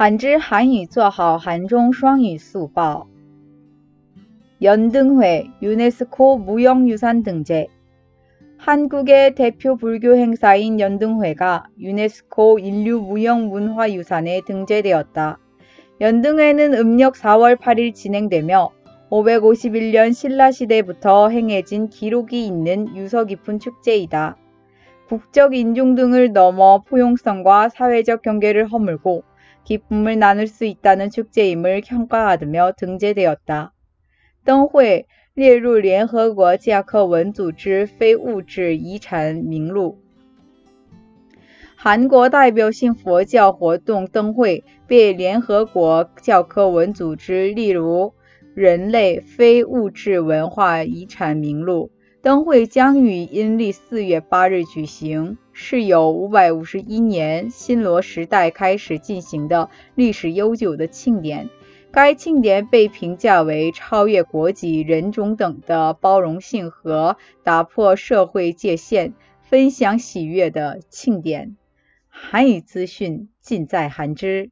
한지 한유 做好韩中双语速报 연등회 유네스코 무형유산 등재 한국의 대표 불교 행사인 연등회가 유네스코 인류 무형문화유산에 등재되었다. 연등회는 음력 4월 8일 진행되며 551년 신라시대부터 행해진 기록이 있는 유서 깊은 축제이다. 국적 인종 등을 넘어 포용성과 사회적 경계를 허물고 기쁨을 나눌 수 있다는 축제임을 평가하며 등재되었다. 灯会列入联合国教科文组织非物质遗产名录。 韩国代表性佛教活动灯会被联合国教科文组织列入人类非物质文化遗产名录。 灯会将于阴历四月八日举行，是有五百五十一年新罗时代开始进行的历史悠久的庆典。该庆典被评价为超越国籍、人种等的包容性和打破社会界限、分享喜悦的庆典。韩语资讯尽在韩知。